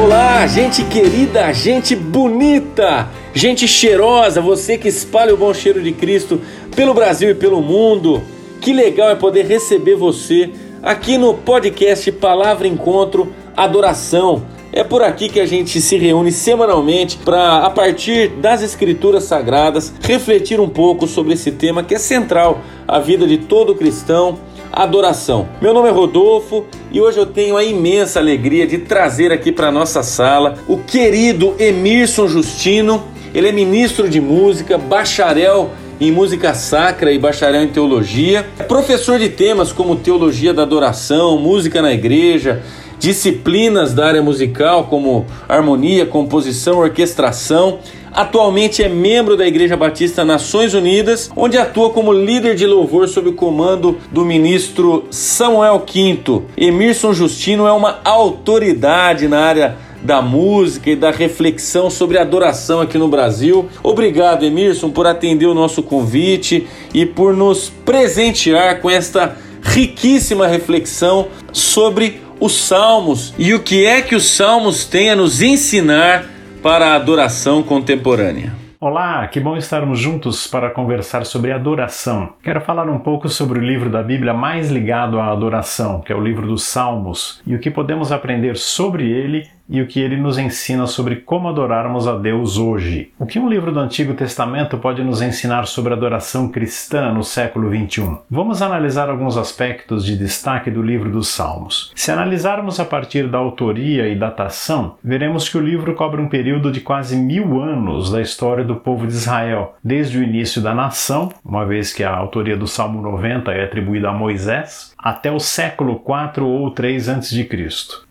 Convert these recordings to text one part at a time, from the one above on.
Olá, gente querida, gente bonita, gente cheirosa, você que espalha o bom cheiro de Cristo pelo Brasil e pelo mundo. Que legal é poder receber você aqui no podcast Palavra Encontro Adoração. É por aqui que a gente se reúne semanalmente para, a partir das Escrituras Sagradas, refletir um pouco sobre esse tema que é central à vida de todo cristão adoração. Meu nome é Rodolfo e hoje eu tenho a imensa alegria de trazer aqui para nossa sala o querido Emerson Justino. Ele é ministro de música, bacharel em música sacra e bacharel em teologia, é professor de temas como teologia da adoração, música na igreja, disciplinas da área musical como harmonia, composição, orquestração Atualmente é membro da Igreja Batista Nações Unidas, onde atua como líder de louvor sob o comando do ministro Samuel Quinto. Emerson Justino é uma autoridade na área da música e da reflexão sobre adoração aqui no Brasil. Obrigado, Emerson, por atender o nosso convite e por nos presentear com esta riquíssima reflexão sobre os salmos e o que é que os salmos têm a nos ensinar para a adoração contemporânea. Olá, que bom estarmos juntos para conversar sobre adoração. Quero falar um pouco sobre o livro da Bíblia mais ligado à adoração, que é o livro dos Salmos, e o que podemos aprender sobre ele e o que ele nos ensina sobre como adorarmos a Deus hoje. O que um livro do Antigo Testamento pode nos ensinar sobre adoração cristã no século XXI? Vamos analisar alguns aspectos de destaque do livro dos Salmos. Se analisarmos a partir da autoria e datação, veremos que o livro cobre um período de quase mil anos da história do povo de Israel, desde o início da nação, uma vez que a autoria do Salmo 90 é atribuída a Moisés, até o século 4 ou 3 a.C.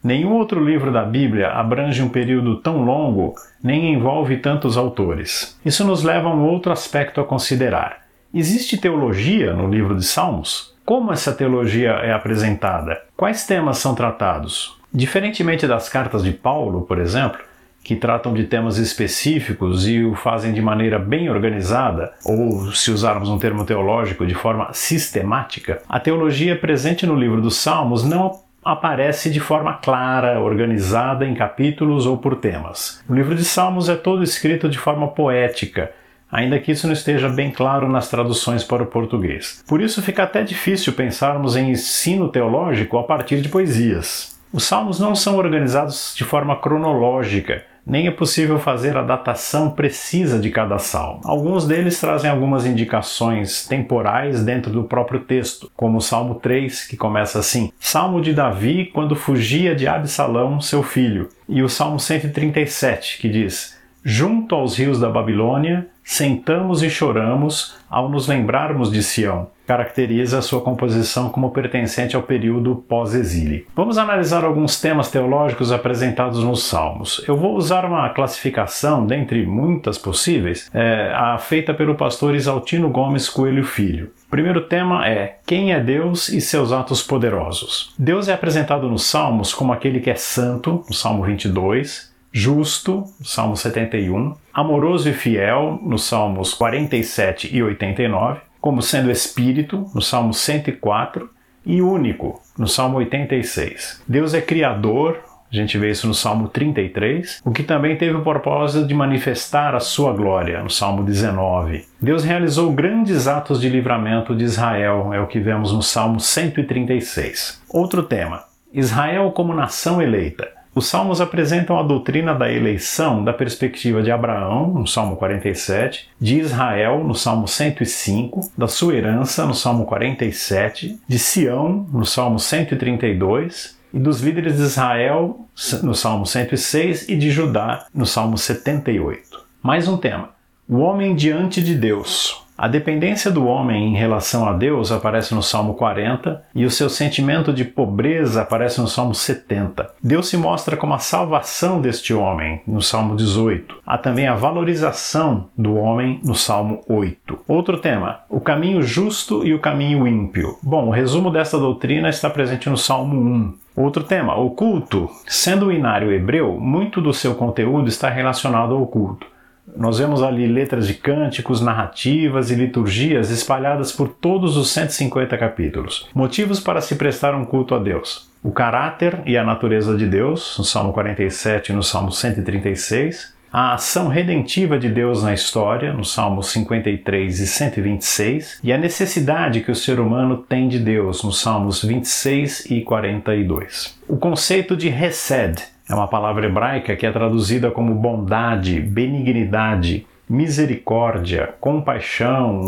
Nenhum outro livro da Bíblia abrange um período tão longo nem envolve tantos autores. Isso nos leva a um outro aspecto a considerar. Existe teologia no livro de Salmos? Como essa teologia é apresentada? Quais temas são tratados? Diferentemente das cartas de Paulo, por exemplo, que tratam de temas específicos e o fazem de maneira bem organizada, ou, se usarmos um termo teológico, de forma sistemática, a teologia presente no livro dos Salmos não aparece de forma clara, organizada em capítulos ou por temas. O livro de Salmos é todo escrito de forma poética, ainda que isso não esteja bem claro nas traduções para o português. Por isso fica até difícil pensarmos em ensino teológico a partir de poesias. Os salmos não são organizados de forma cronológica, nem é possível fazer a datação precisa de cada salmo. Alguns deles trazem algumas indicações temporais dentro do próprio texto, como o Salmo 3, que começa assim: Salmo de Davi quando fugia de Absalão, seu filho, e o Salmo 137, que diz: Junto aos rios da Babilônia, sentamos e choramos ao nos lembrarmos de Sião caracteriza a sua composição como pertencente ao período pós-exílio. Vamos analisar alguns temas teológicos apresentados nos Salmos. Eu vou usar uma classificação, dentre muitas possíveis, é, a feita pelo pastor Isaltino Gomes Coelho Filho. O primeiro tema é quem é Deus e seus atos poderosos. Deus é apresentado nos Salmos como aquele que é santo, no Salmo 22, justo, Salmo 71, amoroso e fiel, nos Salmos 47 e 89, como sendo espírito, no Salmo 104, e único, no Salmo 86. Deus é criador, a gente vê isso no Salmo 33, o que também teve o propósito de manifestar a sua glória, no Salmo 19. Deus realizou grandes atos de livramento de Israel, é o que vemos no Salmo 136. Outro tema: Israel como nação eleita. Os salmos apresentam a doutrina da eleição da perspectiva de Abraão, no Salmo 47, de Israel, no Salmo 105, da sua herança, no Salmo 47, de Sião, no Salmo 132, e dos líderes de Israel, no Salmo 106, e de Judá, no Salmo 78. Mais um tema: o homem diante de Deus. A dependência do homem em relação a Deus aparece no Salmo 40 e o seu sentimento de pobreza aparece no Salmo 70. Deus se mostra como a salvação deste homem no Salmo 18. Há também a valorização do homem no Salmo 8. Outro tema: o caminho justo e o caminho ímpio. Bom, o resumo desta doutrina está presente no Salmo 1. Outro tema, o culto. Sendo o inário hebreu, muito do seu conteúdo está relacionado ao culto. Nós vemos ali letras de cânticos, narrativas e liturgias espalhadas por todos os 150 capítulos. Motivos para se prestar um culto a Deus. o caráter e a natureza de Deus, no Salmo 47 e no Salmo 136, a ação redentiva de Deus na história, no Salmos 53 e 126, e a necessidade que o ser humano tem de Deus, nos Salmos 26 e 42. O conceito de Hesed é uma palavra hebraica que é traduzida como bondade, benignidade, misericórdia, compaixão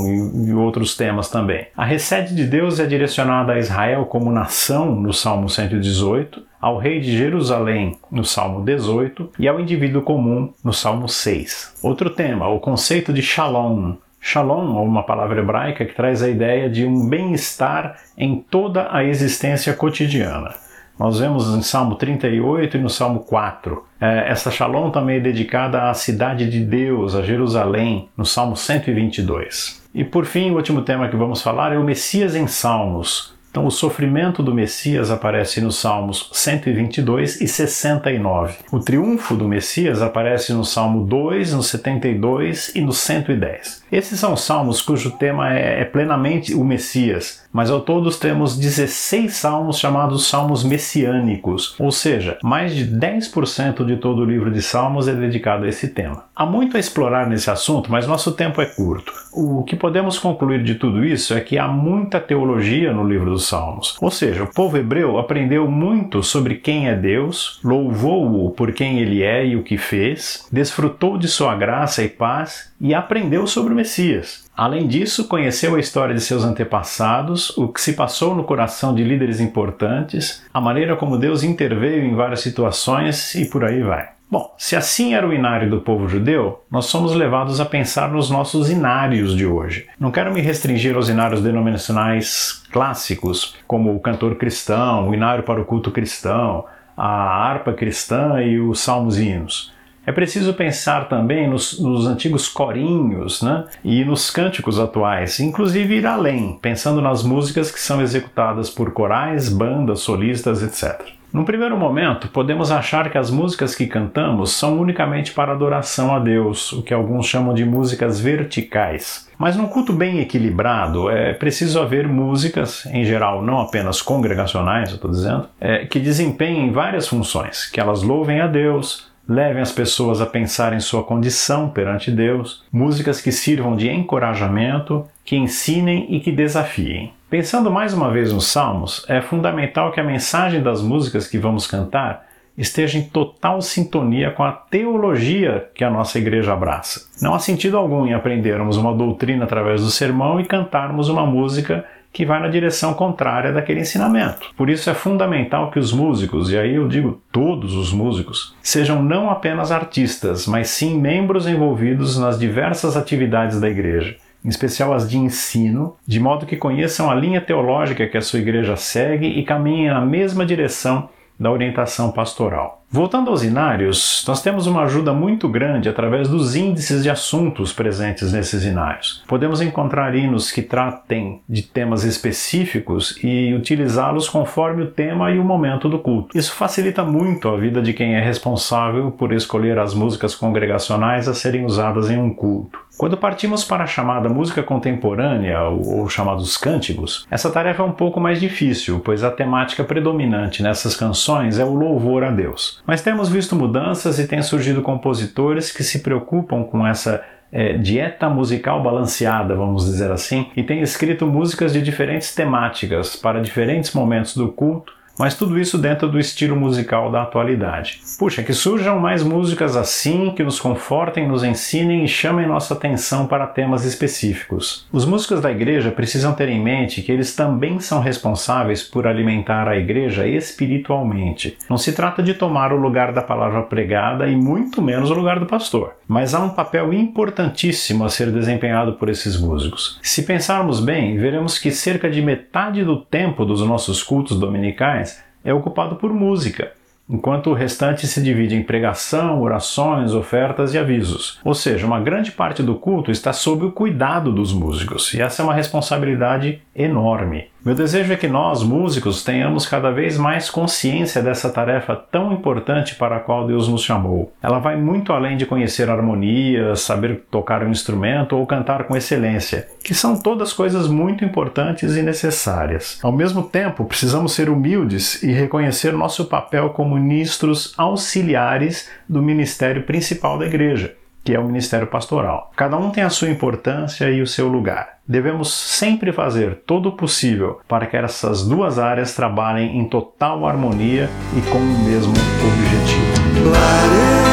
e, outros temas também. A recede de Deus é direcionada a Israel como nação, no Salmo 118, ao rei de Jerusalém, no Salmo 18, e ao indivíduo comum, no Salmo 6. Outro tema, o conceito de Shalom. Shalom é uma palavra hebraica que traz a ideia de um bem-estar em toda a existência cotidiana. Nós vemos em Salmo 38 e no Salmo 4. É, essa Shalom também é dedicada à cidade de Deus, a Jerusalém, no Salmo 122. E por fim, o último tema que vamos falar é o Messias em Salmos, então, o sofrimento do Messias aparece nos Salmos 122 e 69. O triunfo do Messias aparece no Salmo 2, no 72 e no 110. Esses são salmos cujo tema é, é plenamente o Messias, mas ao todos temos 16 salmos chamados salmos messiânicos, ou seja, mais de 10% de todo o livro de salmos é dedicado a esse tema. Há muito a explorar nesse assunto, mas nosso tempo é curto. O que podemos concluir de tudo isso é que há muita teologia no livro dos salmos. Ou seja, o povo hebreu aprendeu muito sobre quem é Deus, louvou-o por quem ele é e o que fez, desfrutou de sua graça e paz e aprendeu sobre o Messias. Além disso, conheceu a história de seus antepassados, o que se passou no coração de líderes importantes, a maneira como Deus interveio em várias situações e por aí vai. Bom, se assim era o inário do povo judeu, nós somos levados a pensar nos nossos inários de hoje. Não quero me restringir aos inários denominacionais clássicos, como o cantor cristão, o inário para o culto cristão, a harpa cristã e os salmos e hinos. É preciso pensar também nos, nos, antigos corinhos né? e nos cânticos atuais, inclusive ir além, pensando nas músicas que são executadas por corais, bandas, solistas, etc. Num primeiro momento, podemos achar que as músicas que cantamos são unicamente para adoração a Deus, o que alguns chamam de músicas verticais. Mas num culto bem equilibrado, é preciso haver músicas, em geral não apenas congregacionais, estou dizendo, é, que desempenhem várias funções, que elas louvem a Deus, levem as pessoas a pensar em sua condição perante Deus, músicas que sirvam de encorajamento, que ensinem e que desafiem. Pensando mais uma vez nos Salmos, é fundamental que a mensagem das músicas que vamos cantar esteja em total sintonia com a teologia que a nossa igreja abraça. Não há sentido algum em aprendermos uma doutrina através do sermão e cantarmos uma música que vai na direção contrária daquele ensinamento. Por isso é fundamental que os músicos, e aí eu digo todos os músicos, sejam não apenas artistas, mas sim membros envolvidos nas diversas atividades da igreja em especial as de ensino, de modo que conheçam a linha teológica que a sua igreja segue e caminhem na mesma direção da orientação pastoral. Voltando aos inários, nós temos uma ajuda muito grande através dos índices de assuntos presentes nesses inários. Podemos encontrar hinos que tratem de temas específicos e utilizá-los conforme o tema e o momento do culto. Isso facilita muito a vida de quem é responsável por escolher as músicas congregacionais a serem usadas em um culto. Quando partimos para a chamada música contemporânea, ou chamados cânticos, essa tarefa é um pouco mais difícil, pois a temática predominante nessas canções é o louvor a Deus. Mas temos visto mudanças e têm surgido compositores que se preocupam com essa é, dieta musical balanceada, vamos dizer assim, e têm escrito músicas de diferentes temáticas para diferentes momentos do culto mas tudo isso dentro do estilo musical da atualidade. Puxa, que surjam mais músicas assim, que nos confortem, nos ensinem e chamem nossa atenção para temas específicos. Os músicos da igreja precisam ter em mente que eles também são responsáveis por alimentar a igreja espiritualmente. Não se trata de tomar o lugar da palavra pregada e muito menos o lugar do pastor, mas há um papel importantíssimo a ser desempenhado por esses músicos. Se pensarmos bem, veremos que cerca de metade do tempo dos nossos cultos dominicais é ocupado por música, enquanto o restante se divide em pregação, orações, ofertas e avisos. Ou seja, uma grande parte do culto está sob o cuidado dos músicos, e essa é uma responsabilidade enorme. Meu desejo é que nós, músicos, tenhamos cada vez mais consciência dessa tarefa tão importante para a qual Deus nos chamou. Ela vai muito além de conhecer harmonias, saber tocar um instrumento ou cantar com excelência, que são todas coisas muito importantes e necessárias. Ao mesmo tempo, precisamos ser humildes e reconhecer nosso papel como ministros auxiliares do ministério principal da igreja que é o ministério pastoral. Cada um tem a sua importância e o seu lugar. Devemos sempre fazer todo o possível para que essas duas áreas trabalhem em total harmonia e com o mesmo objetivo. Clareia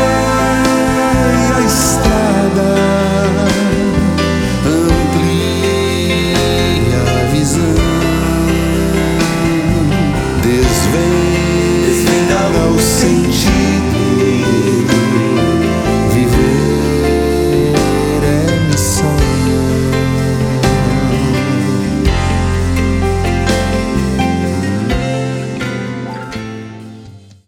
a estrada